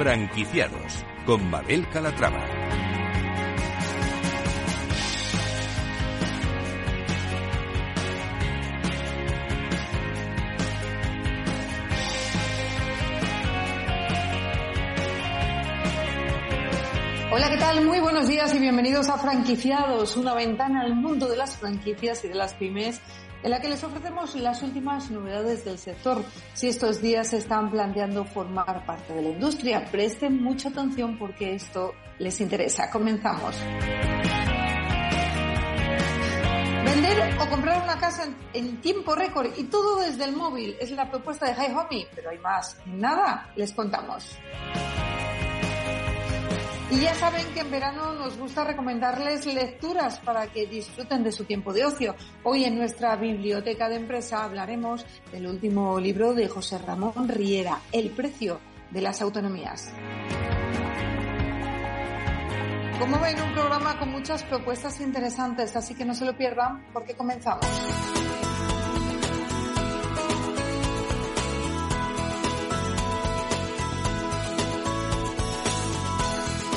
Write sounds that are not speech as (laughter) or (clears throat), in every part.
Franquiciados con Mabel Calatrava. Hola, ¿qué tal? Muy buenos días y bienvenidos a Franquiciados, una ventana al mundo de las franquicias y de las pymes en la que les ofrecemos las últimas novedades del sector. Si estos días se están planteando formar parte de la industria, presten mucha atención porque esto les interesa. Comenzamos. Vender o comprar una casa en, tiempo récord y todo desde el móvil es la propuesta de High Homey, pero hay más. Nada, les contamos. Y ya saben que en verano nos gusta recomendarles lecturas para que disfruten de su tiempo de ocio. Hoy en nuestra biblioteca de empresa hablaremos del último libro de José Ramón Riera, El precio de las autonomías. Como ven, un programa con muchas propuestas interesantes, así que no se lo pierdan porque comenzamos.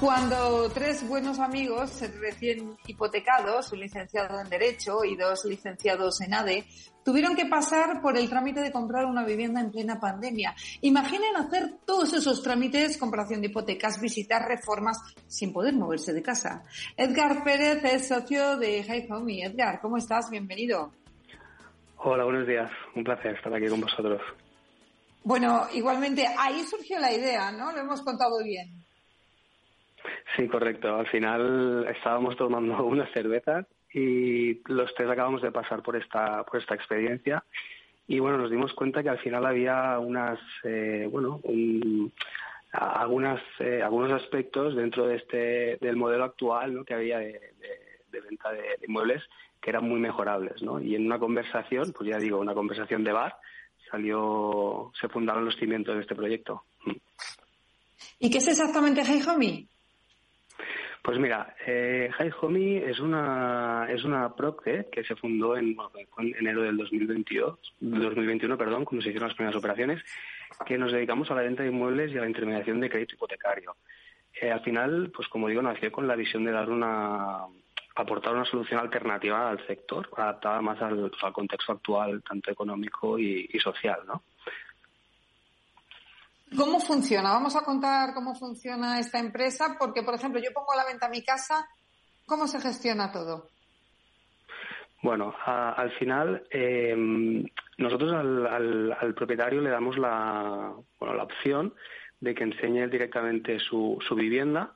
Cuando tres buenos amigos recién hipotecados, un licenciado en Derecho y dos licenciados en ADE, tuvieron que pasar por el trámite de comprar una vivienda en plena pandemia. Imaginen hacer todos esos trámites, compración de hipotecas, visitar reformas, sin poder moverse de casa. Edgar Pérez es socio de High Home. Edgar, ¿cómo estás? Bienvenido. Hola, buenos días. Un placer estar aquí con vosotros. Bueno, igualmente, ahí surgió la idea, ¿no? Lo hemos contado bien. Sí, correcto. Al final estábamos tomando (laughs) unas cervezas y los tres acabamos de pasar por esta, por esta experiencia y bueno, nos dimos cuenta que al final había unas, eh, bueno, algunas, eh, algunos aspectos dentro de este, del modelo actual ¿no? que había de, venta de, inmuebles que eran muy mejorables, ¿no? Y en una conversación, pues ya digo, una conversación de bar, salió, se fundaron los cimientos de este proyecto. ¿Y qué es exactamente Hey Homie? Pues mira, eh, High es una es una PROCE que se fundó en, enero del 2022, 2021, perdón, cuando se hicieron las primeras operaciones, que nos dedicamos a la venta de inmuebles y a la intermediación de crédito hipotecario. Eh, al final, pues como digo, nació con la visión de dar una aportar una solución alternativa al sector, adaptada más al, pues, contexto actual, tanto económico y, y social, ¿no? ¿Cómo funciona? Vamos a contar cómo funciona esta empresa, porque, por ejemplo, yo pongo a la venta mi casa, ¿cómo se gestiona todo? Bueno, al final em, nosotros al, propietario le damos la, bueno, la opción de que enseñe directamente su, su vivienda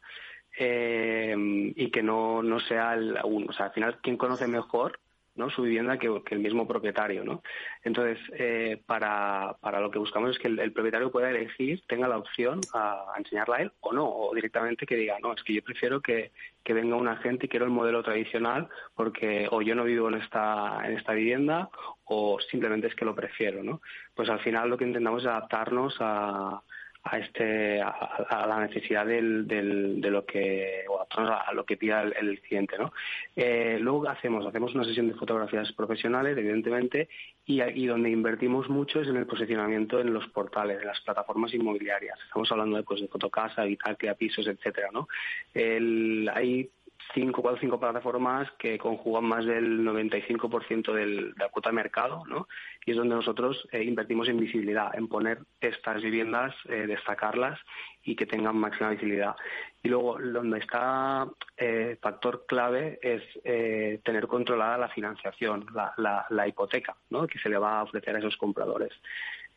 em, y que no, no sea el, o sea, al final quien conoce mejor ¿no? su vivienda que, el mismo propietario. ¿no? Entonces, eh, para, para, lo que buscamos es que el, propietario pueda elegir, tenga la opción a, enseñarla a él o no, o directamente que diga, no, es que yo prefiero que, que venga un agente y quiero el modelo tradicional porque o yo no vivo en esta, en esta vivienda o simplemente es que lo prefiero. ¿no? Pues al final lo que intentamos es adaptarnos a a este a, la necesidad del, del, de lo que o a, lo que pida el, cliente no eh, luego hacemos hacemos una sesión de fotografías profesionales evidentemente y, y, donde invertimos mucho es en el posicionamiento en los portales en las plataformas inmobiliarias. Estamos hablando de pues de fotocasa Vitaclia pisos etcétera no el, hay cinco, cuatro o cinco plataformas que conjugan más del 95% del, de la cuota de mercado, ¿no? Y es donde nosotros eh, invertimos en visibilidad, en poner estas viviendas, eh, destacarlas y que tengan máxima visibilidad. Y luego, donde está eh, factor clave es eh, tener controlada la financiación, la, la, la, hipoteca, ¿no? Que se le va a ofrecer a esos compradores.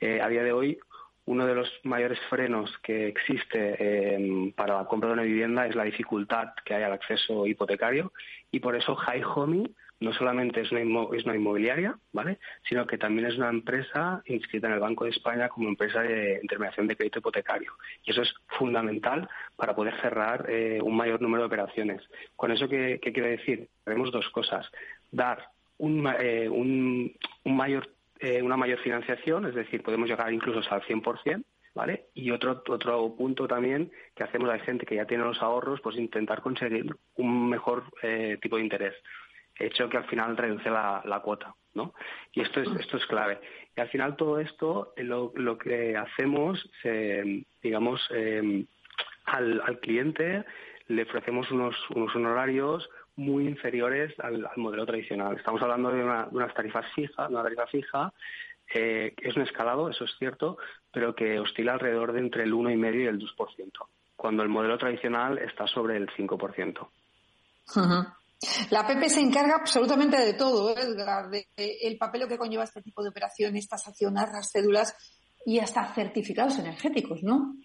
a día de hoy, uno de los mayores frenos que existe em, para la compra de una vivienda es la dificultad que hay al acceso hipotecario y por eso High Homey no solamente es una, es una inmobiliaria, ¿vale? Sino que también es una empresa inscrita en el Banco de España como empresa de intermediación de crédito hipotecario. Y eso es fundamental para poder cerrar eh, un mayor número de operaciones. ¿Con eso qué, quiere decir? Tenemos dos cosas. Dar un, eh, un, un mayor eh, una mayor financiación, es decir, podemos llegar incluso al 100%, ¿vale? Y otro, otro punto también que hacemos a gente que ya tiene los ahorros, pues intentar conseguir un mejor eh, tipo de interés. hecho que al final reduce la, cuota, ¿no? Y esto es, esto es clave. Y al final todo esto, eh, lo, lo que hacemos, digamos, eh, al, al, cliente le ofrecemos unos, unos honorarios muy inferiores al, modelo tradicional. Estamos hablando de, una, de unas tarifas fijas, una tarifa fija, eh, es un escalado, eso es cierto, pero que oscila alrededor de entre el 1,5 y el 2%, cuando el modelo tradicional está sobre el 5%. La APP se encarga absolutamente de todo, Edgar, de, el papel que conlleva este tipo de operaciones, tasaciones, las cédulas y hasta certificados energéticos, ¿no?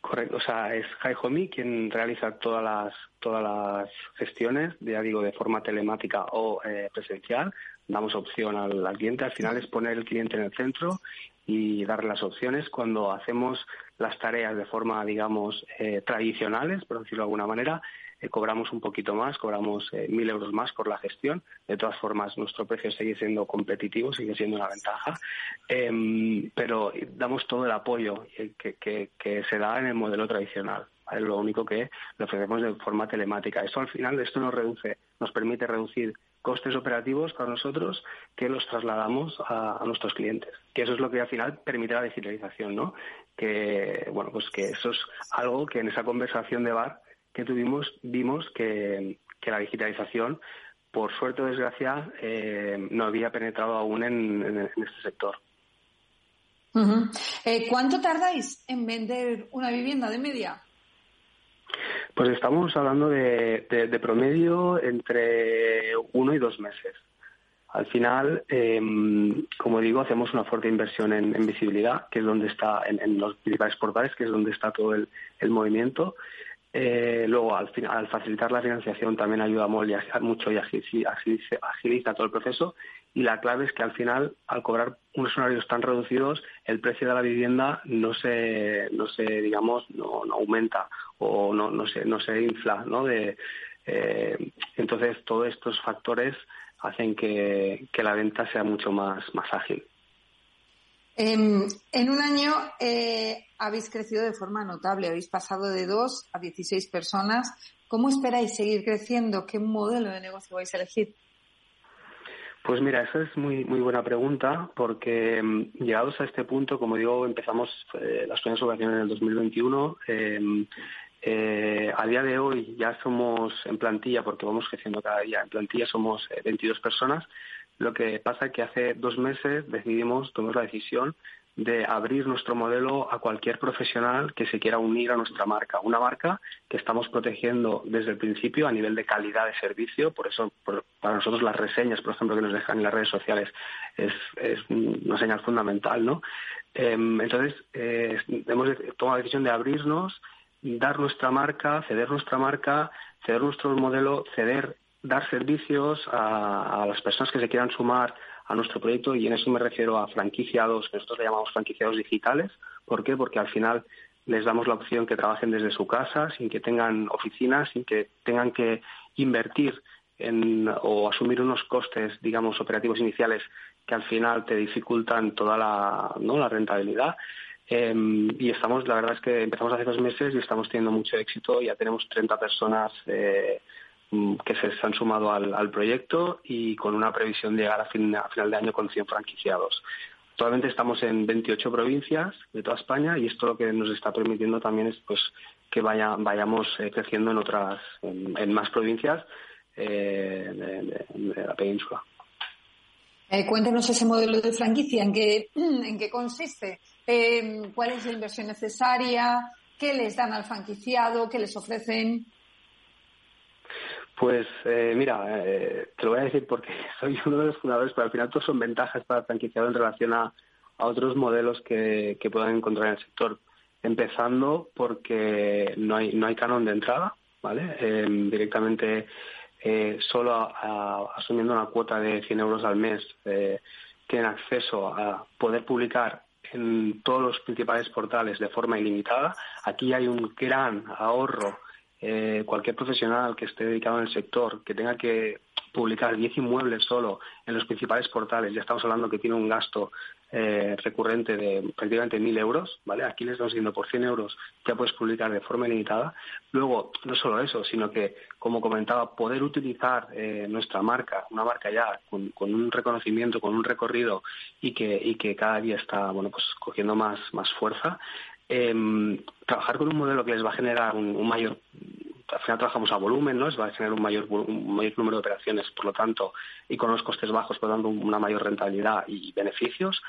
Correcto, o sea, es Home quien realiza todas las todas las gestiones, ya digo, de forma telemática o eh, presencial. Damos opción al, al, cliente. Al final es poner el cliente en el centro y darle las opciones. Cuando hacemos las tareas de forma, digamos, eh, tradicionales, por decirlo de alguna manera, eh, cobramos un poquito más, cobramos eh, mil euros más por la gestión. De todas formas, nuestro precio sigue siendo competitivo, sigue siendo una ventaja, em, pero damos todo el apoyo que, se da en el modelo tradicional. Es lo único que le ofrecemos de forma telemática. Esto al final, esto nos reduce, nos permite reducir costes operativos para nosotros que los trasladamos a, nuestros clientes. Que eso es lo que al final permite la digitalización, ¿no? Que, bueno, pues que eso es algo que en esa conversación de bar que tuvimos vimos que, la digitalización, por suerte o desgracia, eh, no había penetrado aún en, este sector. Eh, ¿Cuánto tardáis en vender una vivienda de media? Pues estamos hablando de, promedio entre uno y dos meses. Al final, em, como digo, hacemos una fuerte inversión en, visibilidad, que es donde está, en, los principales portales, que es donde está todo el, el movimiento. Eh, luego, al, al, facilitar la financiación también ayuda mucho y agiliza, todo el proceso. Y la clave es que al final, al cobrar unos horarios tan reducidos, el precio de la vivienda no se, no se digamos, no, aumenta o no, no, se, no se infla. ¿no? De, eh, entonces, todos estos factores hacen que, que la venta sea mucho más, más ágil. En, en un año eh, habéis crecido de forma notable, habéis pasado de 2 a 16 personas. ¿Cómo esperáis seguir creciendo? ¿Qué modelo de negocio vais a elegir? Pues mira, esa es muy muy buena pregunta porque mm, llegados a este punto, como digo, empezamos eh, las primeras operaciones en el 2021. Em, eh, a día de hoy ya somos en plantilla, porque vamos creciendo cada día, en plantilla somos 22 personas, lo que pasa es que hace dos meses decidimos, tomamos la decisión de abrir nuestro modelo a cualquier profesional que se quiera unir a nuestra marca. Una marca que estamos protegiendo desde el principio a nivel de calidad de servicio. Por eso, para nosotros las reseñas, por ejemplo, que nos dejan en las redes sociales es, una señal fundamental, ¿no? Em, entonces, eh, hemos tomado la decisión de abrirnos, dar nuestra marca, ceder nuestra marca, ceder nuestro modelo, ceder dar servicios a, las personas que se quieran sumar a nuestro proyecto y en eso me refiero a franquiciados, que nosotros le llamamos franquiciados digitales. ¿Por qué? Porque al final les damos la opción que trabajen desde su casa, sin que tengan oficinas, sin que tengan que invertir en, o asumir unos costes, digamos, operativos iniciales que al final te dificultan toda la, ¿no? la rentabilidad. Em, y estamos, la verdad es que empezamos hace dos meses y estamos teniendo mucho éxito. Ya tenemos 30 personas eh, que se han sumado al, proyecto y con una previsión de llegar a, final de año con 100 franquiciados. Actualmente estamos en 28 provincias de toda España y esto lo que nos está permitiendo también es pues que vaya, vayamos eh, creciendo en otras, en, más provincias eh, de, la península. Eh, cuéntenos ese modelo de franquicia, ¿en qué, (clears throat) en qué consiste? ¿Cuál es la inversión necesaria? ¿Qué les dan al franquiciado? ¿Qué les ofrecen? Pues eh, mira, eh, te lo voy a decir porque (laughs) soy uno de los fundadores, pero al final todos son ventajas para el franquiciado en relación a, otros modelos que, que, puedan encontrar en el sector. Empezando porque no hay, no hay canon de entrada, ¿vale? Em, directamente eh, solo asumiendo una cuota de 100 euros al mes tienen acceso a poder publicar en todos los principales portales de forma ilimitada. Aquí hay un gran ahorro eh, cualquier profesional que esté dedicado en el sector, que tenga que publicar 10 inmuebles solo en los principales portales, ya estamos hablando que tiene un gasto eh, recurrente de prácticamente 1.000 euros, ¿vale? Aquí les estamos diciendo por 100 euros ya puedes publicar de forma ilimitada. Luego, no solo eso, sino que, como comentaba, poder utilizar eh, nuestra marca, una marca ya con, un reconocimiento, con un recorrido y que, y que cada día está, bueno, pues cogiendo más, más fuerza, em, trabajar con un modelo que les va a generar un, mayor al final trabajamos a volumen, ¿no? va a generar un mayor, un mayor número de operaciones, por lo tanto, y con los costes bajos, por lo tanto, una mayor rentabilidad y beneficios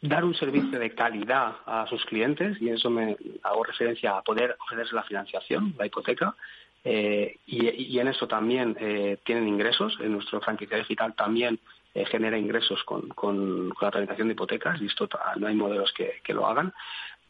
dar un servicio de calidad a sus clientes y eso me hago referencia a poder ofrecerse la financiación, la hipoteca eh, y, en eso también eh, tienen ingresos. En nuestro franquicia digital también eh, genera ingresos con, con, la tramitación de hipotecas y esto no hay modelos que lo hagan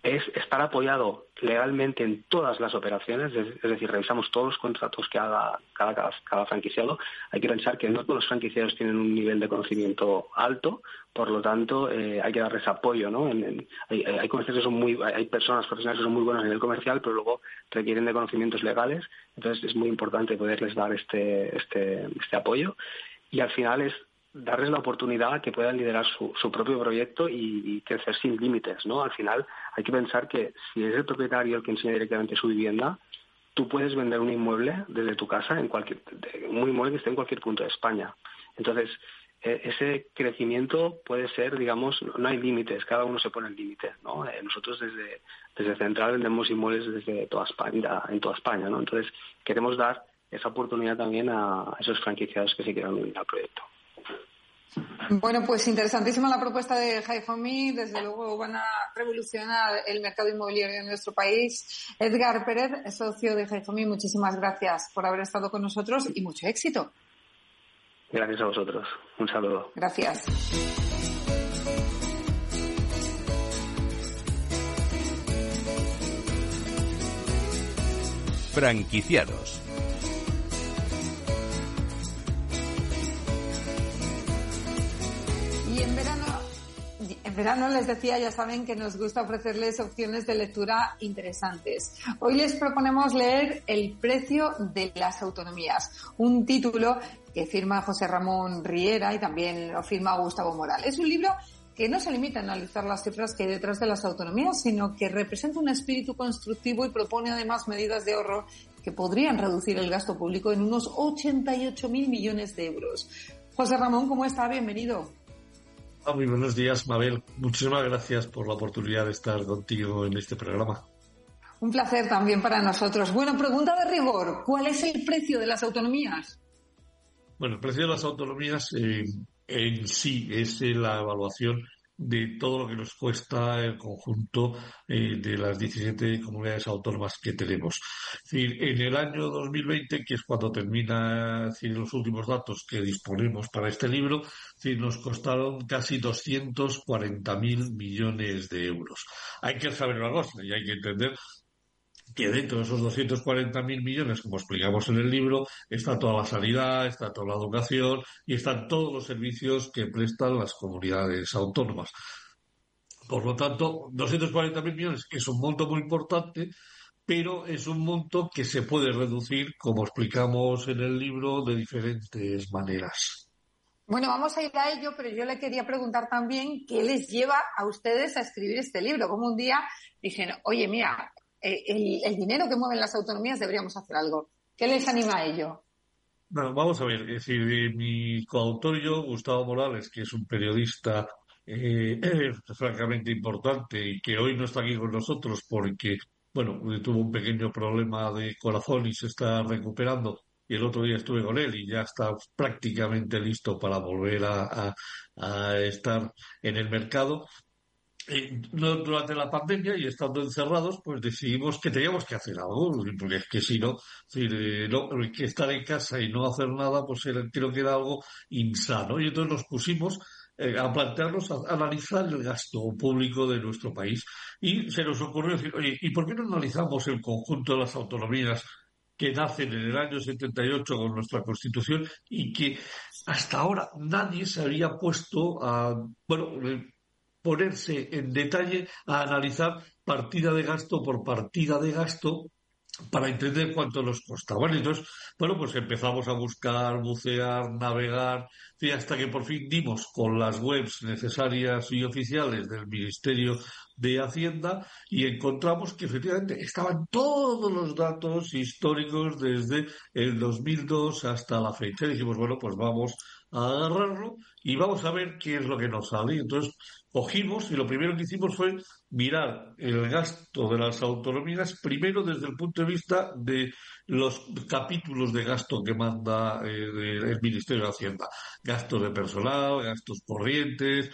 es estar apoyado legalmente en todas las operaciones, es, decir, revisamos todos los contratos que haga cada, cada, franquiciado. Hay que pensar que no todos los franquiciados tienen un nivel de conocimiento alto, por lo tanto, eh, hay que darles apoyo, ¿no? hay, hay, que son muy, hay personas profesionales que son muy buenas a nivel comercial, pero luego requieren de conocimientos legales, entonces es muy importante poderles dar este, este, este apoyo. Y al final es darles la oportunidad que puedan liderar su, propio proyecto y, crecer sin límites, ¿no? Al final hay que pensar que si es el propietario el que enseña directamente su vivienda, tú puedes vender un inmueble desde tu casa en cualquier un inmueble que esté en cualquier punto de España. Entonces, e, ese crecimiento puede ser, digamos, no hay límites, cada uno se pone el límite, ¿no? Eh, nosotros desde, desde Central vendemos inmuebles desde toda España, en toda España, ¿no? Entonces, queremos dar esa oportunidad también a esos franquiciados que se quieran unir al proyecto. Bueno, pues interesantísima la propuesta de Home. Desde luego van a revolucionar el mercado inmobiliario en nuestro país. Edgar Pérez, socio de Home, muchísimas gracias por haber estado con nosotros y mucho éxito. Gracias a vosotros. Un saludo. Gracias. Franquiciados verano les decía, ya saben que nos gusta ofrecerles opciones de lectura interesantes. Hoy les proponemos leer El precio de las autonomías, un título que firma José Ramón Riera y también lo firma Gustavo Moral. Es un libro que no se limita a analizar las cifras que hay detrás de las autonomías, sino que representa un espíritu constructivo y propone además medidas de ahorro que podrían reducir el gasto público en unos 88 mil millones de euros. José Ramón, ¿cómo está? Bienvenido. Ah, muy buenos días, Mabel. Muchísimas gracias por la oportunidad de estar contigo en este programa. Un placer también para nosotros. Bueno, pregunta de rigor. ¿Cuál es el precio de las autonomías? Bueno, el precio de las autonomías eh, en sí es la evaluación de todo lo que nos cuesta el conjunto eh, de las 17 comunidades autónomas que tenemos. en el año 2020, que es cuando termina los últimos datos que disponemos para este libro, nos costaron casi 240.000 millones de euros. Hay que saber una cosa y hay que entender que dentro de esos 240.000 millones, como explicamos en el libro, está toda la sanidad, está toda la educación y están todos los servicios que prestan las comunidades autónomas. Por lo tanto, 240.000 millones es un monto muy importante, pero es un monto que se puede reducir, como explicamos en el libro, de diferentes maneras. Bueno, vamos a ir a ello, pero yo le quería preguntar también qué les lleva a ustedes a escribir este libro. Como un día dijeron, oye, mira, eh, el, dinero que mueven las autonomías deberíamos hacer algo. ¿Qué les anima a ello? Bueno, vamos a ver, es decir, eh, mi coautor y yo, Gustavo Morales, que es un periodista eh, (clears throat) francamente importante y que hoy no está aquí con nosotros porque, bueno, tuvo un pequeño problema de corazón y se está recuperando. Y el otro día estuve con él y ya está prácticamente listo para volver a estar en el mercado durante la pandemia y estando encerrados, pues decidimos que teníamos que hacer algo, porque es que si no, eh, no que estar en casa y no hacer nada, pues creo que era algo insano. Y entonces nos pusimos eh, a plantearnos, a, analizar el gasto público de nuestro país. Y se nos ocurrió decir, oye, ¿y por qué no analizamos el conjunto de las autonomías que nacen en el año 78 con nuestra Constitución y que hasta ahora nadie se había puesto a, bueno, eh, ponerse en detalle a analizar partida de gasto por partida de gasto para entender cuánto nos costaba. Entonces, bueno, pues empezamos a buscar, bucear, navegar, y hasta que por fin dimos con las webs necesarias y oficiales del Ministerio de Hacienda y encontramos que efectivamente estaban todos los datos históricos desde el 2002 hasta la fecha. Y dijimos, bueno, pues vamos a agarrarlo y vamos a ver qué es lo que nos sale. Entonces cogimos y lo primero que hicimos fue mirar el gasto de las autonomías, primero desde el punto de vista de los capítulos de gasto que manda eh, el Ministerio de Hacienda. Gastos de personal, gastos corrientes,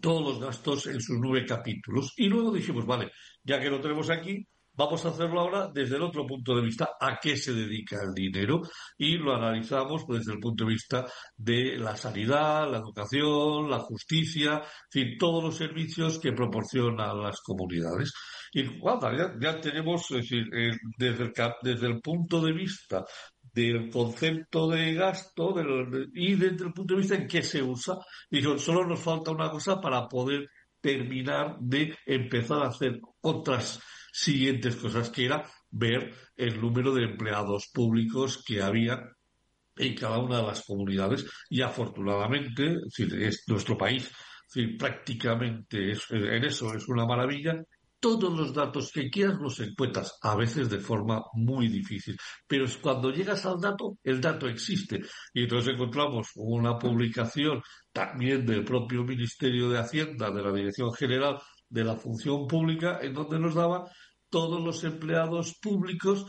todos los gastos en sus nueve capítulos. Y luego dijimos, vale, ya que lo tenemos aquí, Vamos a hacerlo ahora desde el otro punto de vista, a qué se dedica el dinero, y lo analizamos desde el punto de vista de la sanidad, la educación, la justicia, en todos los servicios que proporcionan las comunidades. Y ya, tenemos, eh, desde el punto de vista del concepto de gasto y desde el punto de vista en qué se usa. Y solo nos falta una cosa para poder terminar de empezar a hacer otras siguientes cosas, que era ver el número de empleados públicos que había en cada una de las comunidades y afortunadamente, es nuestro país prácticamente es, en eso es una maravilla. Todos los datos que quieras los encuentras, a veces de forma muy difícil. Pero es cuando llegas al dato, el dato existe. Y entonces encontramos una publicación también del propio Ministerio de Hacienda, de la Dirección General de la función pública en donde nos daba todos los empleados públicos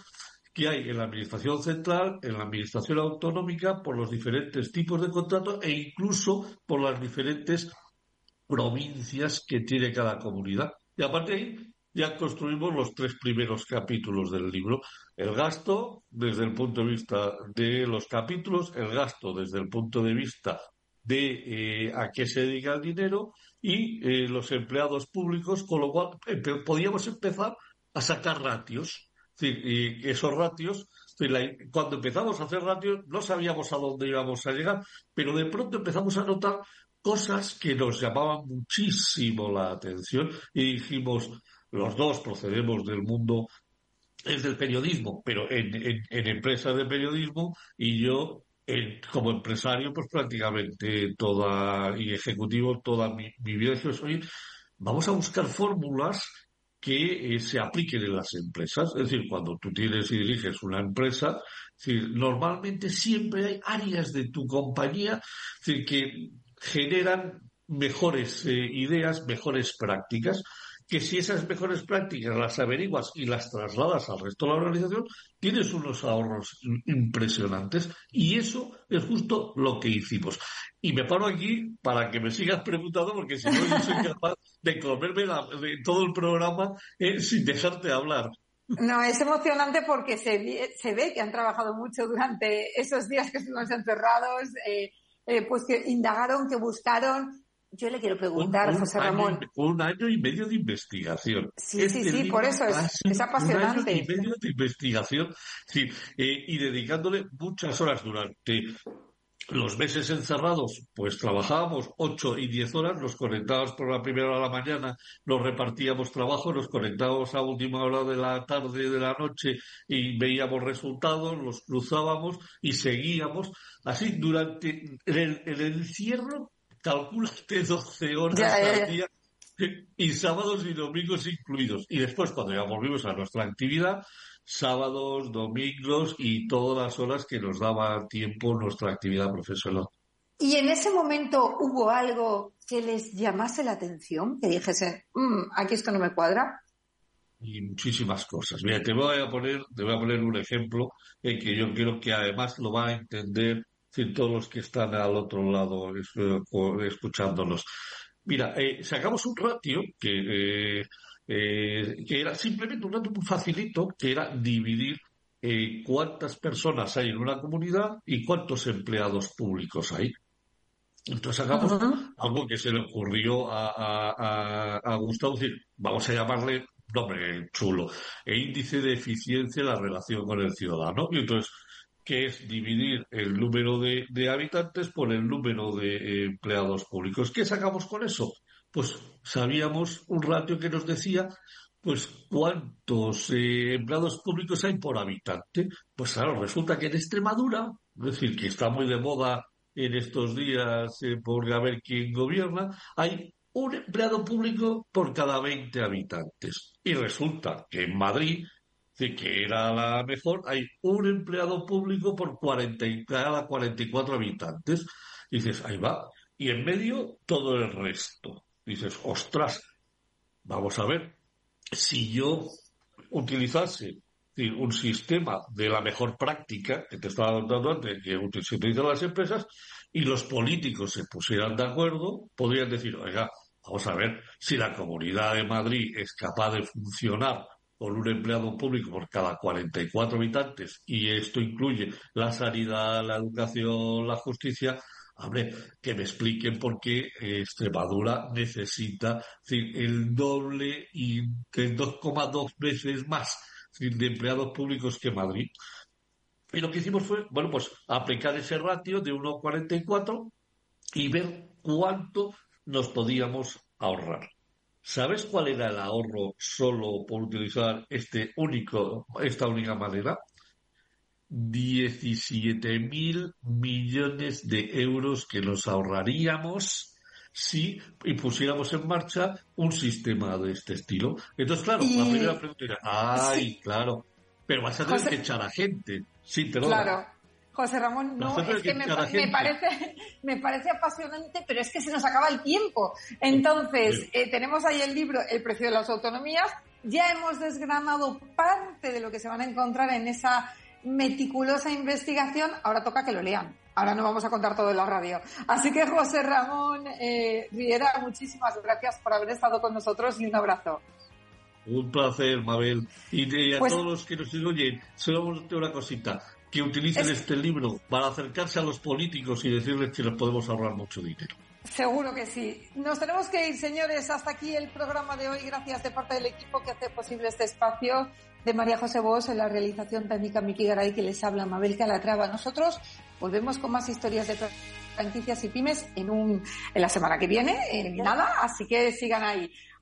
que hay en la Administración Central, en la Administración Autonómica, por los diferentes tipos de contratos e incluso por las diferentes provincias que tiene cada comunidad. Y aparte ahí ya construimos los tres primeros capítulos del libro. El gasto desde el punto de vista de los capítulos, el gasto desde el punto de vista de eh, a qué se dedica el dinero y eh, los empleados públicos, con lo cual podíamos empezar a sacar ratios. y esos ratios, cuando empezamos a hacer ratios, no sabíamos a dónde íbamos a llegar, pero de pronto empezamos a notar cosas que nos llamaban muchísimo la atención y dijimos, los dos procedemos del mundo es del periodismo, pero en, en, empresas de periodismo y yo como empresario, pues prácticamente toda, y ejecutivo, toda mi, vida, soy, vamos a buscar fórmulas que eh, se apliquen en las empresas. Es decir, cuando tú tienes y diriges una empresa, normalmente siempre hay áreas de tu compañía que generan mejores eh, ideas, mejores prácticas que si esas mejores prácticas las averiguas y las trasladas al resto de la organización, tienes unos ahorros impresionantes y eso es justo lo que hicimos. Y me paro aquí para que me sigas preguntando porque si no yo soy (laughs) capaz de comerme todo el programa eh, sin dejarte hablar. No, es emocionante porque se, se ve que han trabajado mucho durante esos días que estuvimos encerrados, eh, eh, pues que indagaron, que buscaron, yo le quiero preguntar, José Ramón. un año y medio de investigación. Sí, sí, este sí, por eso es, apasionante. Un año y medio de investigación, sí, eh, y dedicándole muchas horas durante los meses encerrados, pues trabajábamos ocho y diez horas, nos conectábamos por la primera hora de la mañana, nos repartíamos trabajo, nos conectábamos a última hora de la tarde, de la noche y veíamos resultados, los cruzábamos y seguíamos. Así, durante el, el encierro calculaste 12 horas al día y sábados y domingos incluidos. Y después, cuando ya volvimos a nuestra actividad, sábados, domingos y todas las horas que nos daba tiempo nuestra actividad profesional. ¿Y en ese momento hubo algo que les llamase la atención? Que dijesen, mm, aquí esto no me cuadra. Y muchísimas cosas. Mira, te voy a poner, te voy a poner un ejemplo en que yo creo que además lo va a entender todos los que están al otro lado escuchándonos. Mira, eh, sacamos un ratio que, eh, eh, que era simplemente un ratio muy facilito, que era dividir cuántas personas hay en una comunidad y cuántos empleados públicos hay. Entonces sacamos algo que se le ocurrió a, a, a, Gustavo, decir, vamos a llamarle nombre chulo, e índice de eficiencia en la relación con el ciudadano. Y entonces que es dividir el número de, habitantes por el número de eh, empleados públicos. ¿Qué sacamos con eso? Pues sabíamos un ratio que nos decía pues ¿cuántos eh, empleados públicos hay por habitante? Pues claro, resulta que en Extremadura, es decir, que está muy de moda en estos días eh, por a ver quién gobierna, hay un empleado público por cada 20 habitantes. Y resulta que en Madrid, que era la mejor, hay un empleado público por 40 cada 44 habitantes. dices, ahí va. Y en medio todo el resto. Dices, ostras, vamos a ver, si yo utilizase un sistema de la mejor práctica que te estaba dando antes, que se utilizan las empresas, y los políticos se pusieran de acuerdo, podrían decir, oiga, vamos a ver, si la Comunidad de Madrid es capaz de funcionar con un empleado público por cada 44 habitantes, y esto incluye la sanidad, la educación, la justicia, Hombre, que me expliquen por qué Extremadura necesita el doble y 2,2 veces más de empleados públicos que Madrid. Y lo que hicimos fue, bueno, pues aplicar ese ratio de 1,44 y ver cuánto nos podíamos ahorrar. ¿Sabes cuál era el ahorro solo por utilizar este único, esta única manera? 17 mil millones de euros que nos ahorraríamos si pusiéramos en marcha un sistema de este estilo. Entonces, claro, la primera pregunta era, ay, claro, pero vas a tener que echar a gente. Sí, pero Claro. José Ramón, no, es que me, parece, me parece apasionante, pero es que se nos acaba el tiempo. Entonces, eh, tenemos ahí el libro El precio de las autonomías. Ya hemos desgranado parte de lo que se van a encontrar en esa meticulosa investigación. Ahora toca que lo lean. Ahora no vamos a contar todo en la radio. Así que José Ramón eh, Riera, muchísimas gracias por haber estado con nosotros y un abrazo. Un placer, Mabel. Y, a pues todos los que nos oyen, solo una cosita, que utilicen este libro para acercarse a los políticos y decirles que les podemos ahorrar mucho dinero. Seguro que sí. Nos tenemos que ir, señores. Hasta aquí el programa de hoy. Gracias de parte del equipo que hace posible este espacio de María José Bos en la realización técnica Miki Garay que les habla Mabel Calatrava. Nosotros volvemos con más historias de franquicias y pymes en un en la semana que viene, en nada, así que sigan ahí.